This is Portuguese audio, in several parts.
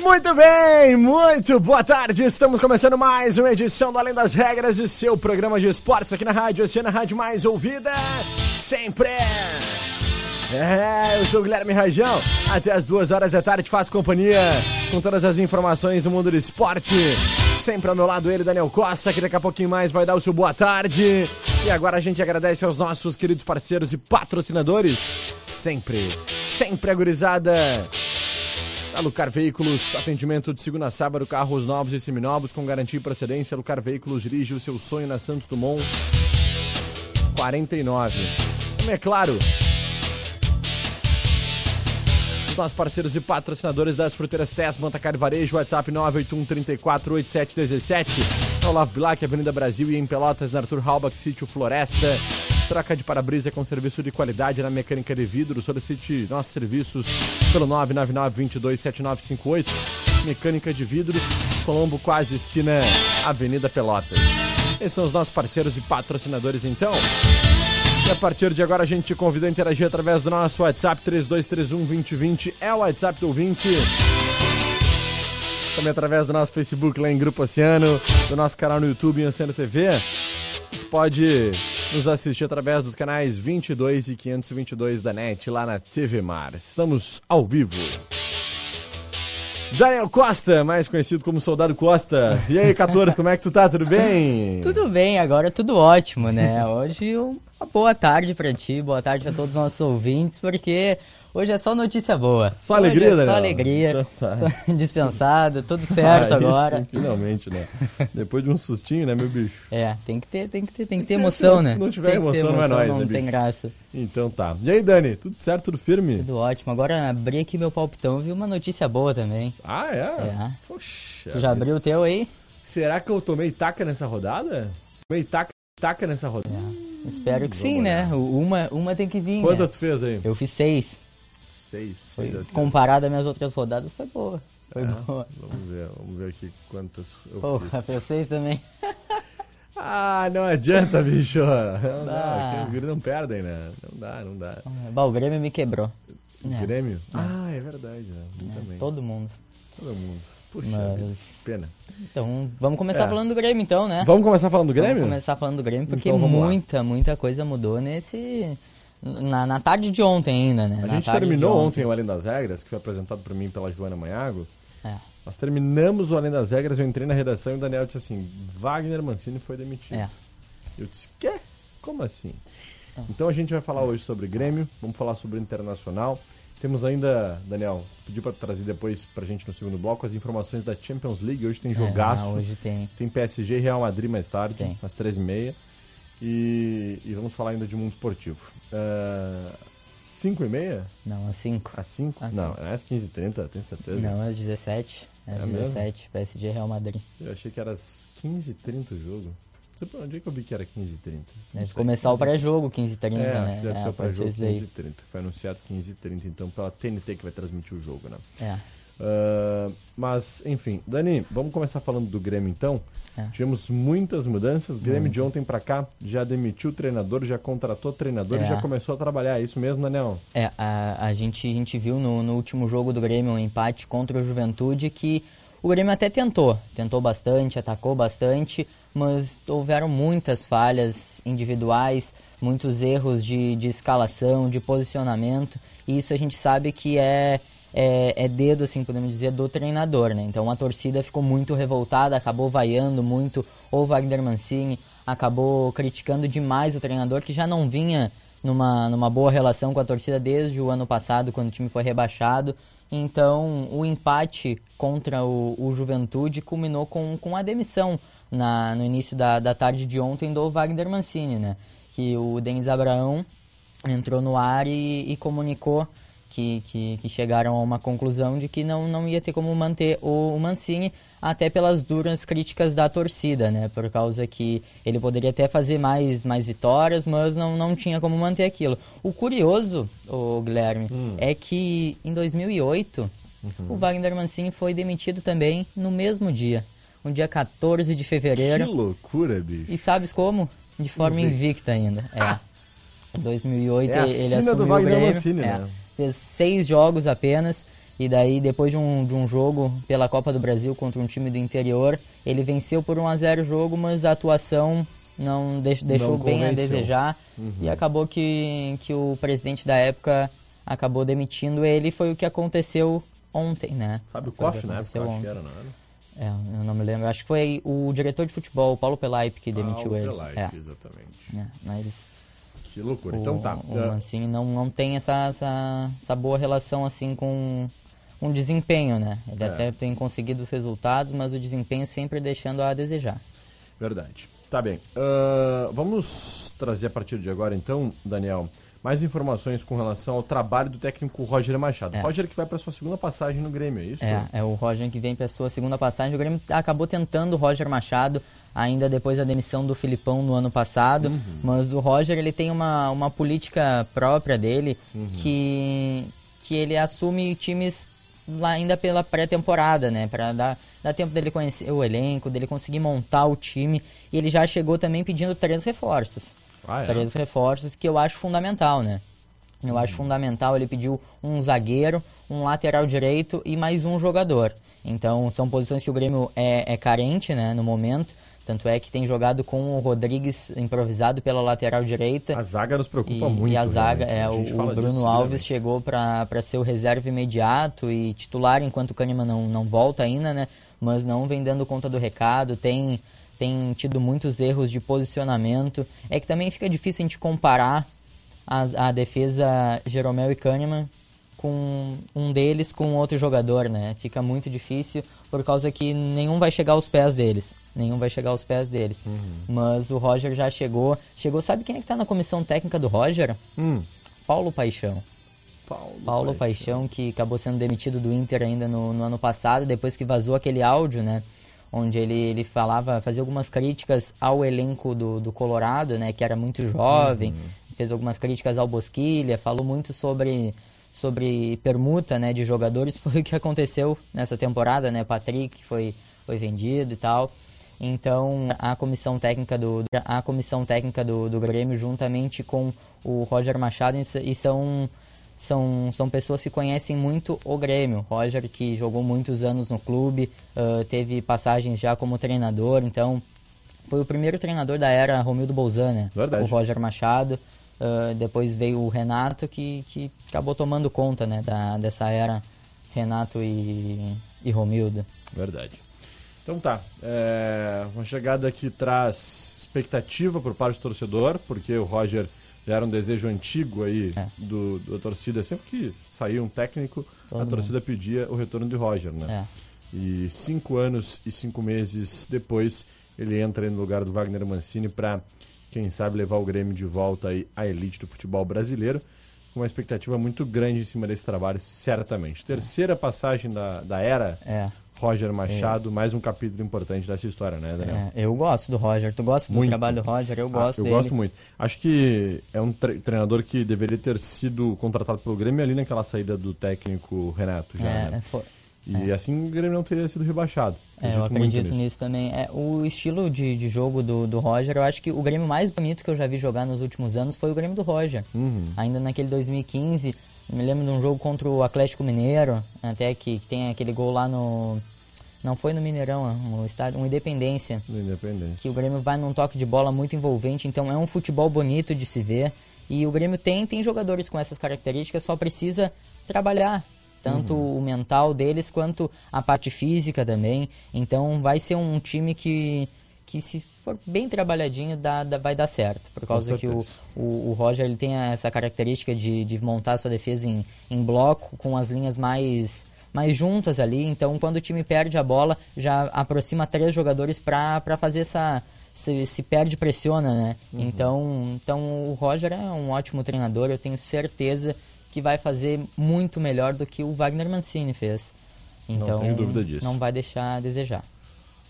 Muito bem, muito boa tarde. Estamos começando mais uma edição do Além das Regras de seu programa de esportes aqui na Rádio Oceana, Rádio Mais Ouvida. Sempre. É, eu sou o Guilherme Rajão. Até as duas horas da tarde faço companhia com todas as informações do mundo do esporte. Sempre ao meu lado ele, Daniel Costa, que daqui a pouquinho mais vai dar o seu boa tarde. E agora a gente agradece aos nossos queridos parceiros e patrocinadores. Sempre, sempre agorizada. A Lucar Veículos, atendimento de segunda a sábado, carros novos e seminovos com garantia e procedência. Lucar Veículos dirige o seu sonho na Santos Dumont 49. Também é claro, os nossos parceiros e patrocinadores das fruteiras Tess, Mantacar Varejo, WhatsApp 981 34 8717. Olavo Bilac, Avenida Brasil e em Pelotas, na Arthur Halbach, Sítio Floresta. Troca de para-brisa com serviço de qualidade na mecânica de vidro. Solicite nossos serviços pelo 999-227958. Mecânica de vidros, Colombo, quase esquina Avenida Pelotas. Esses são os nossos parceiros e patrocinadores, então. E a partir de agora a gente te convida a interagir através do nosso WhatsApp 3231-2020. É o WhatsApp do ouvinte. Também através do nosso Facebook lá em Grupo Oceano, do nosso canal no YouTube em Oceano TV. Tu pode nos assistir através dos canais 22 e 522 da NET lá na TV Mar. Estamos ao vivo. Daniel Costa, mais conhecido como Soldado Costa. E aí, 14, como é que tu tá? Tudo bem? Tudo bem, agora tudo ótimo, né? Hoje uma boa tarde pra ti, boa tarde pra todos os nossos ouvintes, porque hoje é só notícia boa. Só alegria, é Só Daniel? alegria, Então tá. só dispensado, tudo certo Aí agora. sim, finalmente, né? Depois de um sustinho, né, meu bicho? É, tem que ter, tem que ter, tem que ter Se emoção, não- né? não tiver tem ter emoção, não é nóis, não né, tem bicho? graça. Então tá. E aí, Dani, tudo certo, tudo firme? Tudo ótimo. Agora abri aqui meu palpitão, vi uma notícia boa também. Ah, é? É. Poxa. Tu já abriu o teu aí? Será que eu tomei taca nessa rodada? Tomei taca, taca nessa rodada? Espero que vamos sim, né? O- Uma, uma tem que vir, Quantas né? tu fez aí? Eu fiz seis. Seis. Foi, seis acertos. comparado às minhas outras rodadas, foi boa. Foi É, boa. Vamos ver, vamos ver aqui quantas eu Porra, fiz. fez seis também. Ah, não adianta, bicho. Não dá, aqui os guris não perdem, né? Não dá, não dá. Bah, o Grêmio me quebrou. É. Grêmio? Ah, é verdade, né? Também. Todo mundo. Todo mundo. Puxa Mas- pena. Então, vamos começar É. falando do Grêmio então, né? Vamos começar falando do Grêmio? Vamos começar falando do Grêmio, porque Então, vamos lá. muita, muita coisa mudou nesse... Na, na tarde de ontem ainda, né? A Na gente terminou ontem o Além das Regras, que foi apresentado por mim pela Joana Manhago. É. Nós terminamos o Além das Regras, eu entrei na redação e o Daniel disse assim: Wagner Mancini foi demitido. É. Eu disse: Quê? Como assim? Então a gente vai falar hoje sobre Grêmio, vamos falar sobre Internacional. Temos ainda, Daniel, pedi pra trazer depois pra gente no segundo bloco as informações da Champions League. Hoje tem jogaço. Ah, hoje tem. Tem PSG e Real Madrid mais tarde, Tem. às 13h30. E, e vamos falar ainda de mundo esportivo. Uh, 5h30? Não, às 5. Às 5? Às não, é às 15h30, tenho certeza. Não, às 17. É, É às mesmo? 17, PSG Real Madrid. Eu achei que era às 15h30 o jogo. Não sei onde é que eu vi que era 15h30. Não Deve sei, começar o 15h30. pré-jogo, 15 h 30 É, né? deve ser o pré-jogo isso daí. 15h30. Foi anunciado 15h30, então pela TNT que vai transmitir o jogo, né? É. Uh, mas, enfim, Dani, vamos começar falando do Grêmio então. É. Tivemos muitas mudanças. Grêmio Muita. de ontem pra cá já demitiu o treinador, já contratou treinador e É. já começou a trabalhar. É isso mesmo, Daniel? É, a, a, gente, a gente viu no, no último jogo do Grêmio um empate contra o Juventude que O Grêmio até tentou, tentou bastante, atacou bastante, mas houveram muitas falhas individuais, muitos erros de, de escalação, de posicionamento, e isso a gente sabe que é, é, é, dedo, assim, podemos dizer, do treinador, né? Então a torcida ficou muito revoltada, acabou vaiando muito o Wagner Mancini, acabou criticando demais o treinador, que já não vinha numa, numa boa relação com a torcida desde o ano passado, quando o time foi rebaixado. Então, o empate contra o, o Juventude culminou com, com a demissão na, no início da, da tarde de ontem do Wagner Mancini, né? Que o Denis Abraão entrou no ar e, e comunicou que, que, que, chegaram a uma conclusão de que não, não ia ter como manter o, o, Mancini, até pelas duras críticas da torcida, né? Por causa que ele poderia até fazer mais, mais vitórias, mas não, não tinha como manter aquilo. O curioso, o Guilherme, hum. é que em 2008 uhum. o Wagner Mancini foi demitido também no mesmo dia, no dia 14 de fevereiro. Que loucura, bicho. E sabes como? De forma invicta ainda. É. Ah. Em 2008 é ele assumiu do Wagner o Grêmio. Mancini, é. né? Fez seis jogos apenas. E daí, depois de um, de um jogo pela Copa do Brasil contra um time do interior, ele venceu por 1 a 0 o jogo, mas a atuação não deix, deixou não bem a desejar. Uhum. E acabou que, que o presidente da época acabou demitindo ele. Foi o que aconteceu ontem, né? Fábio Koff, né? Acho que era, não era? É, eu não me lembro. Acho que foi o diretor de futebol, Paulo Pelaipe, que demitiu ah, ele. Pelaipe, é. exatamente. É, mas que loucura. O, então tá. O Mancini não, não tem essa, essa, essa boa relação assim com um desempenho, né? Ele é. até tem conseguido os resultados, mas o desempenho sempre deixando a desejar. Verdade. Tá bem. Uh, vamos trazer a partir de agora, então, Daniel, mais informações com relação ao trabalho do técnico Roger Machado. É. Roger que vai para sua segunda passagem no Grêmio, é isso? É, é o Roger que vem para sua segunda passagem. O Grêmio acabou tentando o Roger Machado ainda depois da demissão do Filipão no ano passado, uhum. mas o Roger ele tem uma, uma política própria dele uhum. que, que ele assume times lá ainda pela pré-temporada, né? Para dar, dar tempo dele conhecer o elenco, dele conseguir montar o time. E ele já chegou também pedindo três reforços. Ah, é? Três reforços que eu acho fundamental, né? Eu acho fundamental. Ele pediu um zagueiro, um lateral direito e mais um jogador. Então são posições que o Grêmio é, é carente, né? No momento. Tanto é que tem jogado com o Rodrigues improvisado pela lateral direita. A zaga nos preocupa e, muito. E a zaga, é, a o, o, Bruno Alves chegou para ser o reserva imediato e titular enquanto o Kahneman não, não volta ainda, né? Mas não vem dando conta do recado, tem, tem tido muitos erros de posicionamento. É que também fica difícil a gente comparar a, a defesa Jeromel e Kahneman com um deles com outro jogador, né? Fica muito difícil por causa que nenhum vai chegar aos pés deles. Nenhum vai chegar aos pés deles. Uhum. Mas o Roger já chegou. Chegou, sabe quem é que tá na comissão técnica do Roger? Hum. Paulo Paixão. Paulo, Paulo Paixão. Paixão. que acabou sendo demitido do Inter ainda no, no ano passado, depois que vazou aquele áudio, né? onde ele, ele falava, fazia algumas críticas ao elenco do, do Colorado, né, que era muito jovem, uhum. fez algumas críticas ao Bosquilha, falou muito sobre sobre permuta né, de jogadores foi o que aconteceu nessa temporada, né? Patrick foi, foi vendido e tal. Então a comissão técnica do a comissão técnica do, do Grêmio juntamente com o Roger Machado e são são, são pessoas que conhecem muito o Grêmio. Roger que jogou muitos anos no clube, uh, teve passagens já como treinador, então foi o primeiro treinador da era Romildo Bolzan, né? Verdade. O Roger Machado. Uh, depois veio o Renato, que, que acabou tomando conta né, da, dessa era Renato e, e Romildo. Verdade. Então tá, é uma chegada que traz expectativa por parte do torcedor, porque o Roger já era um desejo antigo aí é. do, da torcida. Sempre que saía um técnico, Todo a torcida mundo. pedia o retorno de Roger, né? É. E cinco anos e cinco meses depois, ele entra no lugar do Wagner Mancini para quem sabe levar o Grêmio de volta aí à elite do futebol brasileiro. Com uma expectativa muito grande em cima desse trabalho, certamente. Terceira passagem da, da era é. Roger Machado, é. mais um capítulo importante dessa história, né, Daniel? É, eu gosto do Roger. Tu gosta muito. do trabalho do Roger? Eu gosto ah, Eu dele. gosto muito. Acho que é um tre treinador que deveria ter sido contratado pelo Grêmio ali naquela saída do técnico Renato já, é, né? Foi e é. assim o Grêmio não teria sido rebaixado. É, eu acredito nisso. nisso. também. É, o estilo de, de jogo do, do Roger, eu acho que o Grêmio mais bonito que eu já vi jogar nos últimos anos foi o Grêmio do Roger. Uhum. Ainda naquele 2015, me lembro de um jogo contra o Atlético Mineiro, até que, que tem aquele gol lá no, Não foi no Mineirão, um estádio, um Independência. Independência. Que o Grêmio vai num toque de bola muito envolvente, então é um futebol bonito de se ver. E o Grêmio tem, tem jogadores com essas características, só precisa trabalhar tanto uhum. o mental deles quanto a parte física também. Então vai ser um time que, que se for bem trabalhadinho, dá, dá vai dar certo. Por causa que o, o, o, Roger ele tem essa característica de, de montar sua defesa em, em bloco, com as linhas mais mais juntas ali. Então, quando o time perde a bola, já aproxima três jogadores para fazer essa. Se, se perde, pressiona, né? Uhum. Então, então, o Roger é um ótimo treinador. Eu tenho certeza que vai fazer muito melhor do que o Wagner Mancini fez. Então, não tenho dúvida disso. Não vai deixar a desejar.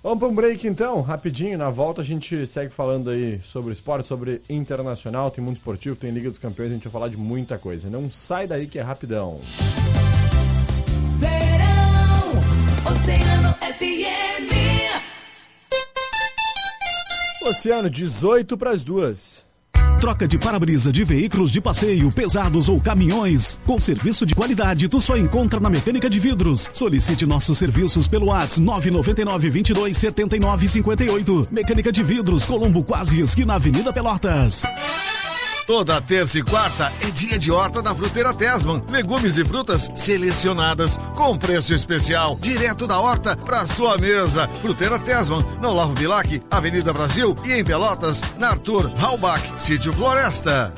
Vamos para um break então, rapidinho. Na volta a gente segue falando aí sobre esporte, sobre internacional, tem mundo esportivo, tem Liga dos Campeões, a gente vai falar de muita coisa. Não sai daí que é rapidão. Verão, Oceano FM. Oceano, 18 para as duas. Troca de para-brisa de veículos de passeio, pesados ou caminhões. Com serviço de qualidade, tu só encontra na Mecânica de Vidros. Solicite nossos serviços pelo WhatsApp 999 22 79 58. Mecânica de Vidros, Colombo Quase, esquina Avenida Pelotas. Toda terça e quarta é dia de horta da Fruteira Tesman. Legumes e frutas selecionadas com preço especial, direto da horta para sua mesa. Fruteira Tesman, no Olavo Bilac, Avenida Brasil e em Pelotas, na Arthur Halbach, Sítio Floresta.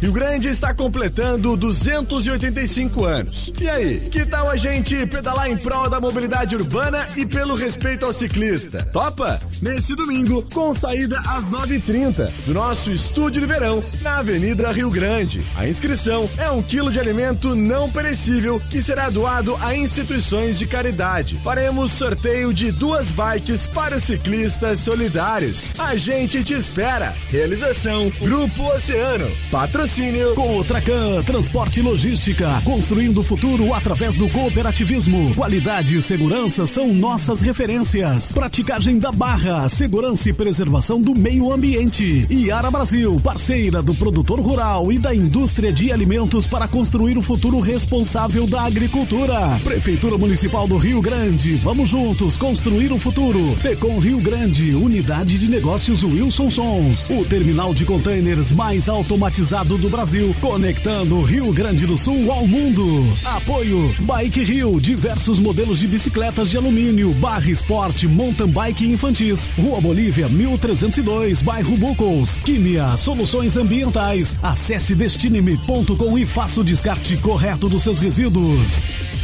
Rio Grande está completando 285 anos. E aí, que tal a gente pedalar em prol da mobilidade urbana e pelo respeito ao ciclista? Topa? Nesse domingo, com saída às 9h30, do nosso estúdio de verão, na Avenida Rio Grande. A inscrição é um quilo de alimento não perecível que será doado a instituições de caridade. Faremos sorteio de duas bikes para ciclistas solidários. A gente te espera. Realização Grupo Oceano. Patrocínio Patrocínio com o Tracan, transporte e logística, construindo o futuro através do cooperativismo. Qualidade e segurança são nossas referências. Praticagem da barra, segurança e preservação do meio ambiente. Iara Brasil, parceira do produtor rural e da indústria de alimentos para construir o futuro responsável da agricultura. Prefeitura Municipal do Rio Grande, vamos juntos construir o futuro. Tecom Rio Grande, unidade de negócios Wilson Sons. O terminal de containers mais automatizado do Brasil, conectando Rio Grande do Sul ao mundo. Apoio Bike Rio, diversos modelos de bicicletas de alumínio, barra esporte, mountain bike infantis, Rua Bolívia 1302, bairro Bucos. Químia, soluções ambientais. Acesse destineme.com e faça o descarte correto dos seus resíduos.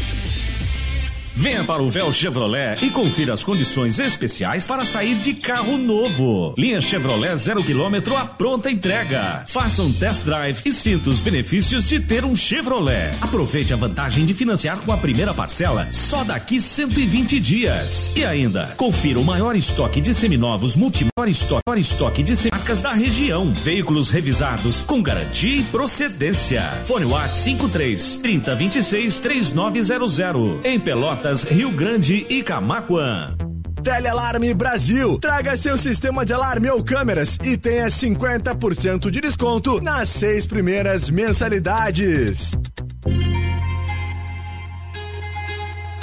Venha para o Véu Chevrolet e confira as condições especiais para sair de carro novo. Linha Chevrolet zero quilômetro à pronta entrega. Faça um test drive e sinta os benefícios de ter um Chevrolet. Aproveite a vantagem de financiar com a primeira parcela só daqui 120 dias. E ainda, confira o maior estoque de seminovos multi maior estoque, maior estoque de marcas da região. Veículos revisados com garantia e procedência. Fone WhatsApp 53 3026 3900. Em Pelotas Rio Grande e Camaquã. Telealarme Brasil. Traga seu sistema de alarme ou câmeras e tenha 50% de desconto nas seis primeiras mensalidades.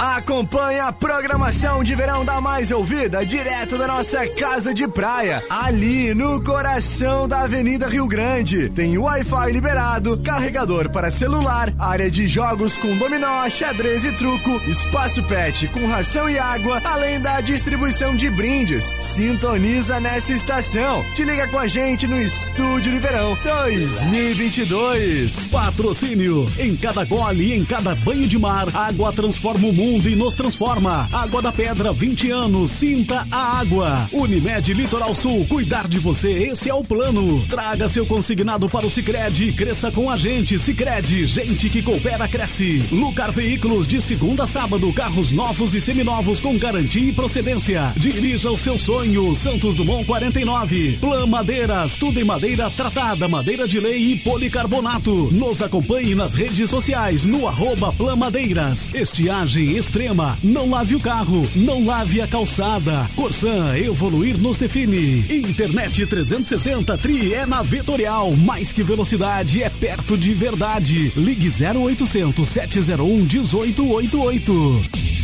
Acompanhe a programação de verão da Mais Ouvida direto da nossa casa de praia, ali no coração da Avenida Rio Grande. Tem Wi-Fi liberado, carregador para celular, área de jogos com dominó, xadrez e truco, espaço pet com ração e água, além da distribuição de brindes. Sintoniza nessa estação. Te liga com a gente no Estúdio de Verão 2022. Patrocínio. Em cada gole e em cada banho de mar, água transforma o mundo mundo e nos transforma. Água da Pedra, 20 anos, sinta a água. Unimed Litoral Sul, cuidar de você, esse é o plano. Traga seu consignado para o Sicredi e cresça com a gente. Sicredi, gente que coopera cresce. Lucar Veículos, de segunda a sábado, carros novos e seminovos com garantia e procedência. Dirija o seu sonho, Santos Dumont 49. Plan Madeiras, tudo em madeira tratada, madeira de lei e policarbonato. Nos acompanhe nas redes sociais, no arroba Plan Madeiras. Estiagem extrema. Não lave o carro, não lave a calçada. Corsan Evoluir nos define. Internet 360 Tri é na Vetorial. Mais que velocidade, é perto de verdade. Ligue 0800 701 1888.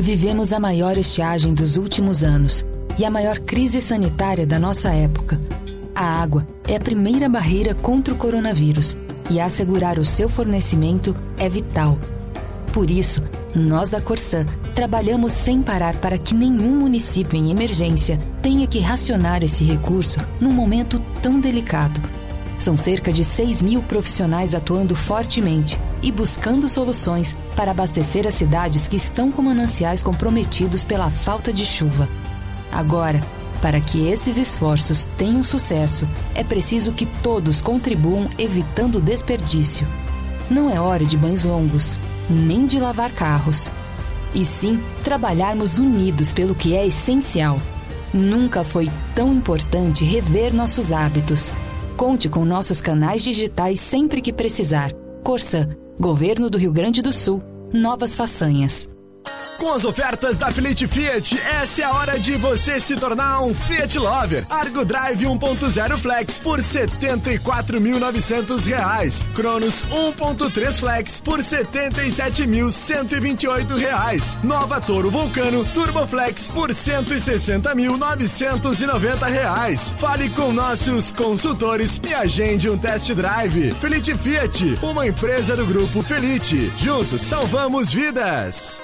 Vivemos a maior estiagem dos últimos anos e a maior crise sanitária da nossa época. A água é a primeira barreira contra o coronavírus e assegurar o seu fornecimento é vital. Por isso, nós da Corsã trabalhamos sem parar para que nenhum município em emergência tenha que racionar esse recurso num momento tão delicado. São cerca de 6 mil profissionais atuando fortemente e buscando soluções para abastecer as cidades que estão com mananciais comprometidos pela falta de chuva. Agora, para que esses esforços tenham sucesso, é preciso que todos contribuam evitando desperdício. Não é hora de banhos longos, nem de lavar carros. E sim trabalharmos unidos pelo que é essencial. Nunca foi tão importante rever nossos hábitos Conte com nossos canais digitais sempre que precisar. Corsan, Governo do Rio Grande do Sul. Novas façanhas. Com as ofertas da Fiat Fiat, essa é a hora de você se tornar um Fiat Lover. Argo Drive 1.0 Flex por R$ 74.900. Cronos 1.3 Flex por R$ 77.128. Nova Toro Vulcano Turbo Flex por R$ 160.990. Fale com nossos consultores e agende um test drive. Fiat Fiat, uma empresa do grupo Felite. Juntos salvamos vidas.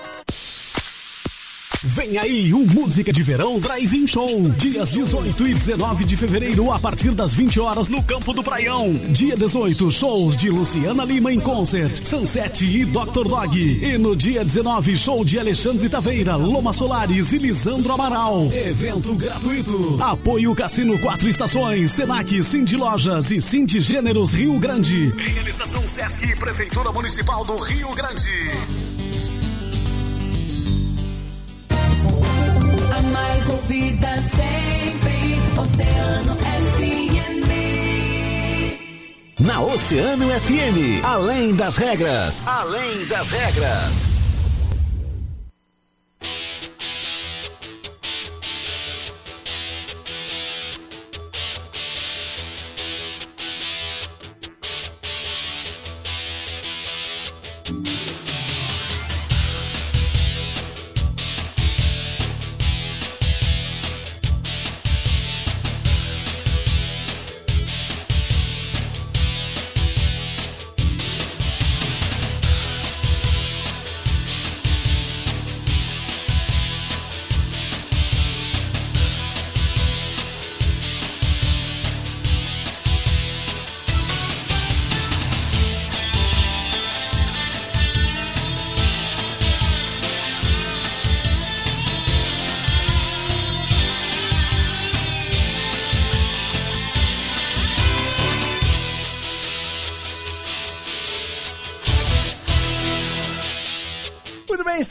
Vem aí o Música de Verão Drive-In Show. Dias 18 e 19 de fevereiro, a partir das 20 horas, no Campo do Praião. Dia 18, shows de Luciana Lima em concert, Sunset e Dr. Dog. E no dia 19, show de Alexandre Taveira, Loma Solares e Lisandro Amaral. Evento gratuito. Apoio Cassino Quatro Estações, Senac, Cindy Lojas e Cindy Gêneros Rio Grande. Realização Sesc Prefeitura Municipal do Rio Grande. Mais ouvida sempre, Oceano FM. Na Oceano FM, além das regras, além das regras.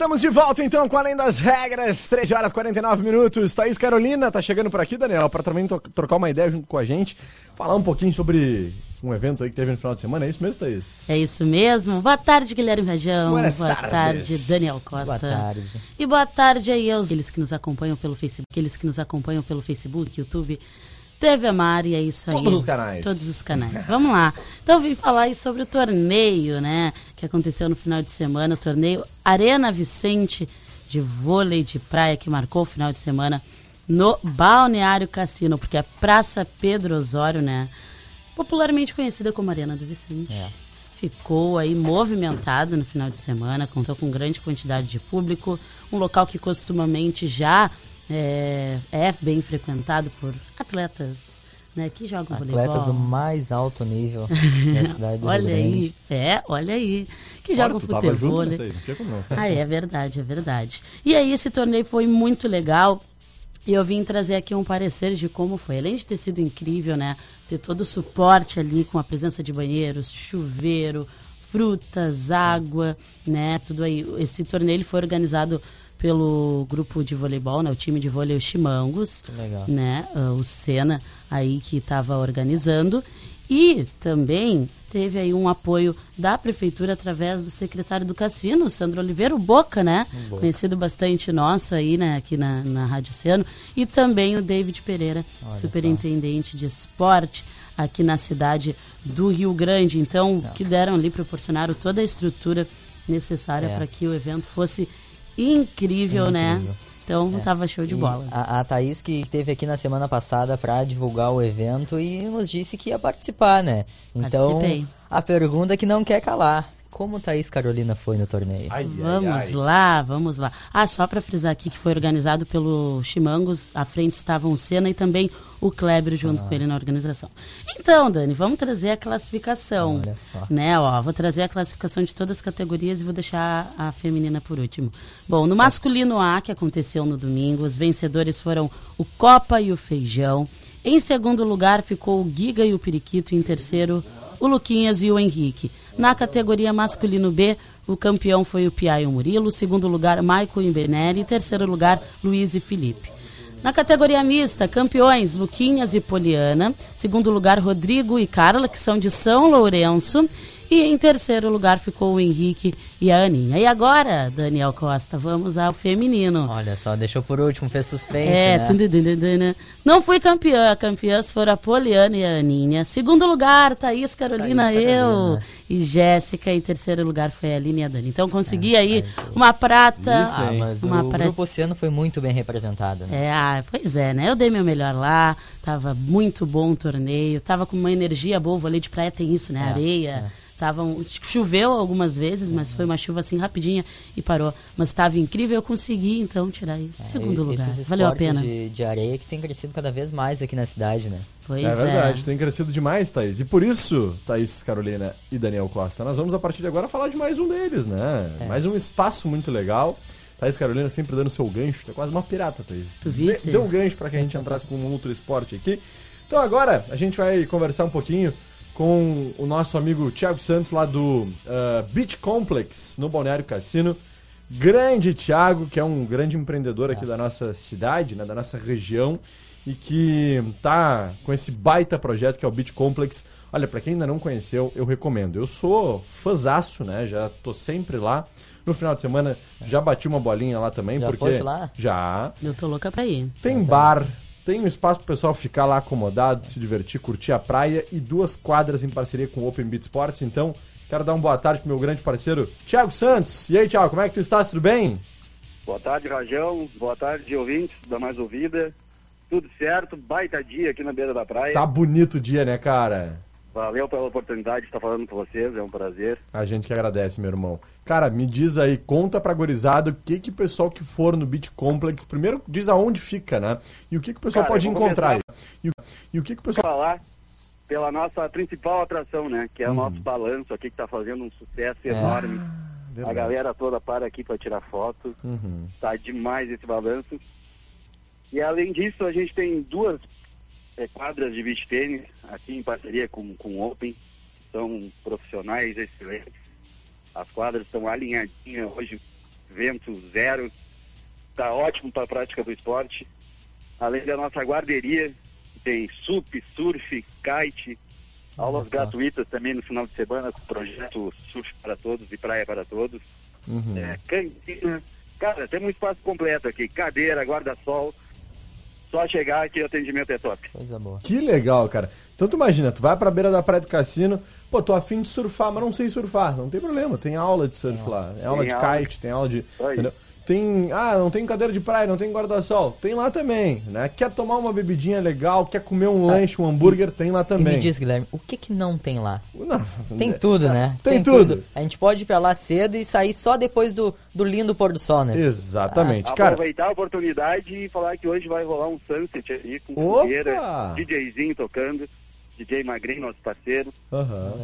Estamos de volta então com Além das Regras, 13 horas e 49 minutos. Thaís Carolina tá chegando por aqui, Daniel, para também trocar uma ideia junto com a gente, falar um pouquinho sobre um evento aí que teve no final de semana. É isso mesmo, Thaís? É isso mesmo. Boa tarde, Guilherme Rajão. Buenas boa tardes. tarde, Daniel Costa. Boa tarde. E boa tarde aí aos aqueles que nos acompanham pelo Facebook, aqueles que nos acompanham pelo Facebook, YouTube, TV Mari, é isso aí. Todos os canais. Todos os canais. Vamos lá. Então vim falar aí sobre o torneio, né, que aconteceu no final de semana, o torneio Arena Vicente de vôlei de praia que marcou o final de semana no Balneário Cassino, porque a Praça Pedro Osório, né, popularmente conhecida como Arena do Vicente. Ficou aí movimentada no final de semana, contou com grande quantidade de público, um local que costumamente já é, é bem frequentado por atletas né, que jogam Atletas do voleibol. mais alto nível da cidade do olha Rio Grande. aí, é, olha aí, que Claro, jogam tava junto, futebol. né, Thaís? Não tinha como não, certo? Ah, é verdade, é verdade. E aí esse torneio foi muito legal. E eu vim trazer aqui um parecer de como foi. Além de ter sido incrível, né? Ter todo o suporte ali com a presença de banheiros, chuveiro, frutas, água, né? Tudo aí. Esse torneio ele foi organizado pelo grupo de voleibol, né? O time de vôlei os Chimangos, legal. né? o Sena aí que estava organizando. E também teve aí um apoio da prefeitura através do secretário do Cassino, Sandro Oliveira, o Boca, né? Conhecido bastante nosso aí, né, aqui na, na Rádio Oceano. E também o David Pereira, Olha superintendente de esporte aqui na cidade do Rio Grande. Então, que deram ali, proporcionaram toda a estrutura necessária É. para que o evento fosse incrível, né? Incrível. Então, tava show de E bola. A, a Thaís que esteve aqui na semana passada para divulgar o evento e nos disse que ia participar, né? Então, Participei. a pergunta que não quer calar. Como Thaís Carolina foi no torneio? Ai, ai, Vamos ai. lá, vamos lá. Ah, só para frisar aqui que foi organizado pelo Chimangos, à frente estavam o Senna e também o Kleber junto Ah. com ele na organização. Então, Dani, vamos trazer a classificação. Olha só. Né, ó, vou trazer a classificação de todas as categorias e vou deixar a feminina por último. Bom, no masculino A, que aconteceu no domingo, os vencedores foram o Copa e o Feijão. Em segundo lugar ficou o Giga e o Periquito, e em terceiro o Luquinhas e o Henrique. Na categoria masculino B, o campeão foi o Pia e o Murilo, segundo lugar e Benelli, e terceiro lugar Luiz e Felipe. Na categoria mista, campeões Luquinhas e Poliana, segundo lugar Rodrigo e Carla, que são de São Lourenço, e em terceiro lugar ficou o Henrique e a Aninha. E agora, Daniel Costa, vamos ao feminino. Olha só, deixou por último, fez suspense, É, né? não fui campeã. Campeãs foram a Poliana e a Aninha. Segundo lugar, Thaís Carolina, Thaís eu Carolina. e Jéssica. E terceiro lugar foi a Aline e a Dani. Então consegui aí uma prata. Isso, Ah, mas uma o prata. Grupo Oceano foi muito bem representado, né? É, ah, pois é, né? Eu dei meu melhor lá, tava muito bom o torneio, tava com uma energia boa, o vôlei de praia tem isso, né? É, Areia. Tava um- choveu algumas vezes, mas foi uma chuva assim rapidinha e parou. Mas estava incrível, eu consegui então tirar esse segundo É, E- lugar. Esses Valeu a pena. De, de areia que tem crescido cada vez mais aqui na cidade, né? Pois É verdade, tem crescido demais, Thaís. E por isso, Thaís Carolina e Daniel Costa, nós vamos a partir de agora falar de mais um deles, né? É. Mais um espaço muito legal. Thaís Carolina sempre dando seu gancho, tu é quase uma pirata, Thaís. Tu visse? De- Deu um gancho pra que a gente entrasse com um outro esporte aqui. Então agora a gente vai conversar um pouquinho com o nosso amigo Thiago Santos lá do ah, Beach Complex, no Balneário Cassino. Grande Thiago, que é um grande empreendedor aqui da nossa cidade, né, da nossa região, e que tá com esse baita projeto que é o Beach Complex. Olha, pra quem ainda não conheceu, eu recomendo. Eu sou fãzaço, né? Já tô sempre lá. No final de semana já bati uma bolinha lá também, Já porque fosse lá? já Eu tô louca pra ir. tem bar, tem um espaço pro pessoal ficar lá acomodado, se divertir, curtir a praia e duas quadras em parceria com o Open Beat Sports. Então, quero dar uma boa tarde pro meu grande parceiro, Thiago Santos. E aí, Thiago, como é que tu estás? Tudo bem? Boa tarde, Rajão. Boa tarde, ouvintes da Mais Ouvida. Tudo certo, baita dia aqui na beira da praia. Tá bonito o dia, né, cara? Valeu pela oportunidade de estar falando com vocês, é um prazer. A gente que agradece, meu irmão. Cara, me diz aí, conta pra gorizada o que que o pessoal que for no Beach Complex, primeiro diz aonde fica, né? E o que que o pessoal Cara, pode encontrar aí. E o, e o que que o pessoal... Falar pela nossa principal atração, né? Que é o Uhum. nosso balanço aqui, que tá fazendo um sucesso enorme. A Ah, Verdade. galera toda para aqui para tirar foto. Uhum. Tá demais esse balanço. E além disso, a gente tem duas eh, quadras de beach tênis aqui em parceria com, com o Open. São profissionais excelentes. As quadras estão alinhadinhas hoje, vento zero. Tá ótimo para a prática do esporte. Além da nossa guarderia, tem sup, surf, kite, aulas só. gratuitas também no final de semana com o projeto Surf para Todos e Praia para Todos. Uhum. É, cantina. Cara, temos um espaço completo aqui. Cadeira, guarda-sol. Só chegar que o atendimento é top. Coisa boa. Que legal, cara. Então tu imagina, tu vai pra beira da praia do cassino, pô, tô afim de surfar, mas não sei surfar. Não tem problema, tem aula de surf lá. É aula Tem de aula. kite, tem aula de. Aí. Tem, ah, não tem cadeira de praia, não tem guarda-sol. Tem lá também, né? Quer tomar uma bebidinha legal, quer comer um lanche, um hambúrguer, tem lá E também. me diz, Guilherme, o que que não tem lá? Não, Tem tudo, né? Tem tudo. A gente pode ir pra lá cedo e sair só depois do, do lindo pôr do sol, né? Exatamente. Cara, Aproveitar a oportunidade e falar que hoje vai rolar um sunset ali com fogueira, DJzinho tocando, DJ Magrinho, nosso parceiro,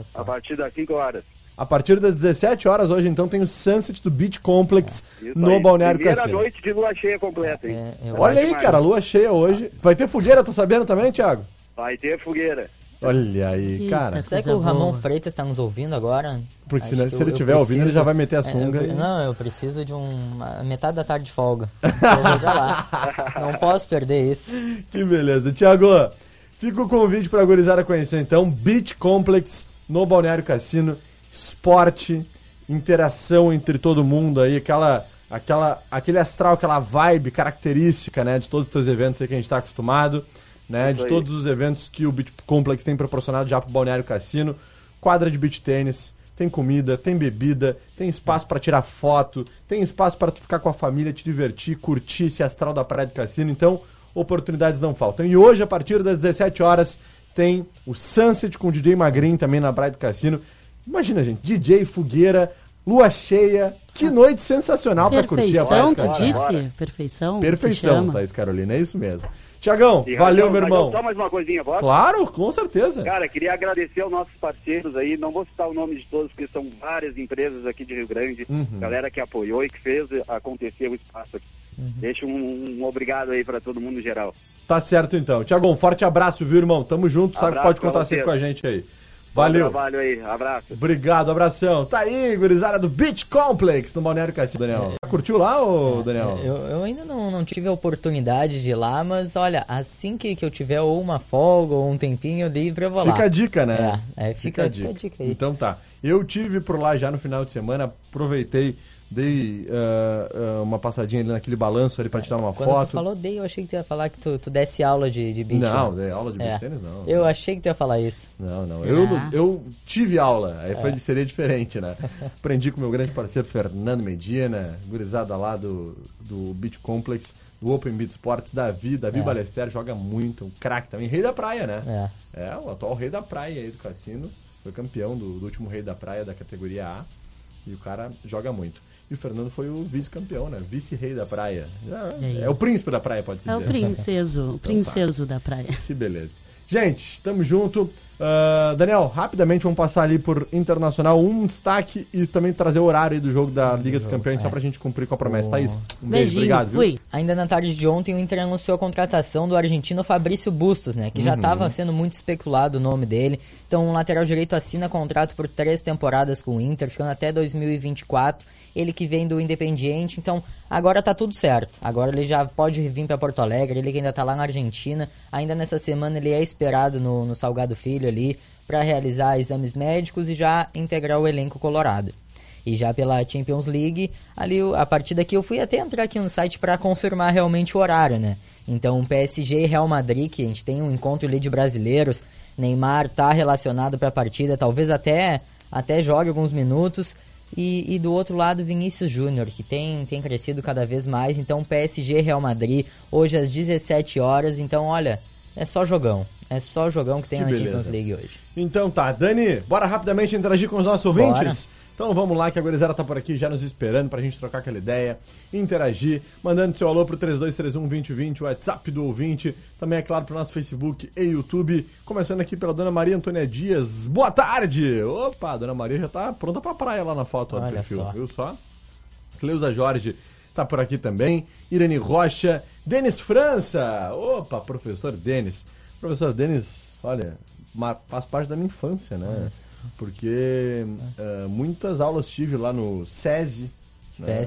só. a partir das 5 horas. A partir das 17 horas hoje, então, tem o Sunset do Beach Complex Isso no aí. Balneário Primeira Cassino. noite de lua cheia completa, hein? É, Olha aí, demais. cara, lua cheia hoje. Vai ter fogueira, tô sabendo também, Thiago? Vai ter fogueira. Olha aí, Eita, cara. Será que o Ramon boa. Freitas está nos ouvindo agora? Porque se, se ele estiver ouvindo, ele já vai meter a É, sunga. eu- e- não, eu preciso de um, uma- metade da tarde de folga. Eu vou pra lá. Não posso perder isso. Que beleza. Tiago, fica o convite pra gurizada conhecer então. Beach Complex no Balneário Cassino. Esporte, interação entre todo mundo aí, aquela, aquela, aquele astral, aquela vibe característica, né, de todos os teus eventos aí que a gente tá acostumado, né, de todos os eventos que o Beach Complex tem proporcionado já pro Balneário Cassino. Quadra de beach tênis, tem comida, tem bebida, tem espaço pra tirar foto, tem espaço pra tu ficar com a família, te divertir, curtir esse astral da Praia do Cassino. Então, oportunidades não faltam. E hoje, a partir das 17 horas, tem o Sunset com o DJ Magrin também na Praia do Cassino. Imagina, gente, DJ, fogueira, lua cheia. Que noite sensacional pra curtir a Praia Perfeição, tu disse? Bora. Perfeição? Perfeição. Thaís Carolina, é isso mesmo. Tiagão, E, valeu, meu irmão. Só mais uma coisinha, posso? Claro, com certeza. Cara, queria agradecer aos nossos parceiros aí, não vou citar o nome de todos, porque são várias empresas aqui de Rio Grande, Uhum. galera que apoiou e que fez acontecer o espaço aqui. Deixa um, um obrigado aí pra todo mundo em geral. Tá certo então. Tiagão, um forte abraço, viu, irmão? Tamo junto, sabe que Abraço pode contar sempre com a gente aí. Bom Valeu. trabalho aí, abraço. Obrigado, abração. Tá aí, gurizada do Beach Complex no Balneário Cassino, Daniel. Curtiu lá, ô Daniel? Eu, eu ainda não, não tive a oportunidade de ir lá, mas olha, assim que, que eu tiver ou uma folga ou um tempinho livre, eu vou lá. Fica a dica, né? É, é, fica- fica a dica aí. Então tá. Eu tive por lá já no final de semana, aproveitei, dei ah, ah, uma passadinha ali naquele balanço ali pra tirar uma Quando foto. tu falou dei, eu achei que tu ia falar que tu, tu desse aula de, de beach. Não, né? dei aula de beach É. tênis, não. Eu achei que tu ia falar isso. Não, não. Eu, eu tive aula, aí É. foi, seria diferente, né? Aprendi com meu grande parceiro Fernando Medina, gurizada lá do, do Beach Complex, do Open Beat Sports, Davi, Davi É. Balester joga muito, um craque também, rei da praia, né? É. É, o atual rei da praia aí do cassino, foi campeão do, do último rei da praia da categoria A. E o cara joga muito. E o Fernando foi o vice-campeão, né? Vice-rei da praia. É, é o príncipe da praia, pode-se É o dizer. princeso, o princeso da praia. Que beleza. Gente, tamo junto. Ah, Daniel, rapidamente vamos passar ali por Internacional. Um destaque e também trazer o horário aí do jogo da Liga dos Campeões, só pra gente cumprir com a promessa. Thaís, um beijo, Beijinho, obrigado. viu? fui. Ainda na tarde de ontem, o Inter anunciou a contratação do argentino Fabrício Bustos, né? Que já estava sendo muito especulado o nome dele. Então, o lateral direito assina contrato por três temporadas com o Inter, ficando até 2024. Ele que vem do Independiente. Então, agora tá tudo certo. Agora ele já pode vir para Porto Alegre. Ele que ainda tá lá na Argentina. Ainda nessa semana, ele é esperado no, no Salgado Filho ali para realizar exames médicos e já integrar o elenco colorado. E já pela Champions League, ali a partir daqui eu fui até entrar aqui no site para confirmar realmente o horário, né? Então, PSG e Real Madrid, que a gente tem um encontro ali de brasileiros, Neymar tá relacionado para a partida, talvez até até jogue alguns minutos. E, e do outro lado, Vinícius Júnior, que tem, tem crescido cada vez mais. Então, PSG Real Madrid, hoje às 17 horas. Então, olha, é só jogão. É só jogão que tem Que na beleza. Champions League hoje. Então tá, Dani, bora rapidamente interagir com os nossos ouvintes? Então vamos lá, que a gurizada tá por aqui já nos esperando pra gente trocar aquela ideia, interagir, mandando seu alô pro 3231-2020, o WhatsApp do ouvinte, também é claro pro nosso Facebook e YouTube, começando aqui pela Dona Maria Antônia Dias. Boa tarde! Opa, a Dona Maria já tá pronta pra praia lá na foto ó, do Olha perfil, só. viu só? Cleusa Jorge tá por aqui também. Irene Rocha. Denis França. Opa, professor Denis. Professor Denis, olha, faz parte da minha infância, né? Só. Porque ah, muitas aulas tive lá no SESI. né?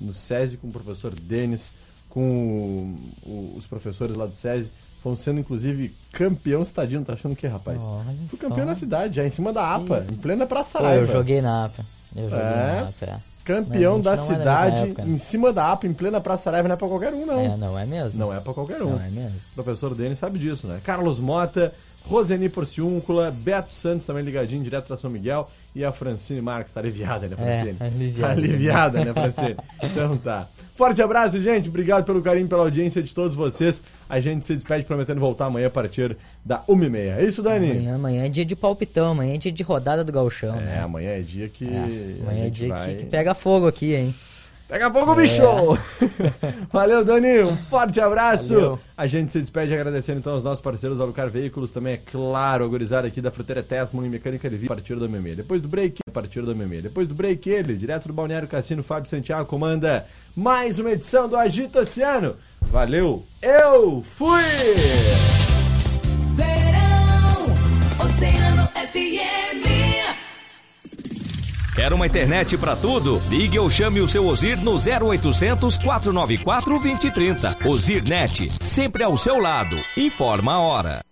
No SESI com o professor Denis, com o- os professores lá do SESI. Fomos sendo, inclusive, campeão estadino. Tá achando o quê, rapaz? Olha Fui só. campeão na cidade, já em cima da APA, em plena Praça Pô, eu joguei na APA. Eu joguei É. na APA. é. Campeão Não, da é da cidade, época, né? em cima da APA, em plena Praça Saraiva, não é pra qualquer um, não. É, não é mesmo. Não é pra qualquer um. Não é mesmo. O professor Denis sabe disso, né? Carlos Mota, Roseni Porciúncula, Beto Santos também ligadinho, direto da São Miguel, e a Francine Marques, tá aliviada, né, Francine? É, aliviada. Tá aliviada, né, Francine? Então tá. Forte abraço, gente. Obrigado pelo carinho, pela audiência de todos vocês. A gente se despede prometendo voltar amanhã a partir da 1h30. É isso, Dani? Amanhã, amanhã é dia de palpitão, amanhã é dia de rodada do gauchão, É, né? amanhã é dia que. É, amanhã é dia vai... que, que pega fogo aqui, hein? Pega fogo, bicho! Valeu, Dani. Um forte abraço. Valeu. A gente se despede agradecendo então aos nossos parceiros Alucar Veículos, também é claro, a gurizada aqui da Fruteira Tesman e Mecânica de a partir da Memê. Depois do break, a partir da Memê. Depois do break, ele, direto do Balneário Cassino, Fábio Santiago, comanda mais uma edição do Agito Oceano. Valeu, eu fui! Quer uma internet pra tudo? Ligue ou chame o seu Ozir no 0800 494 2030. Ozir Net, sempre ao seu lado. Informa a hora.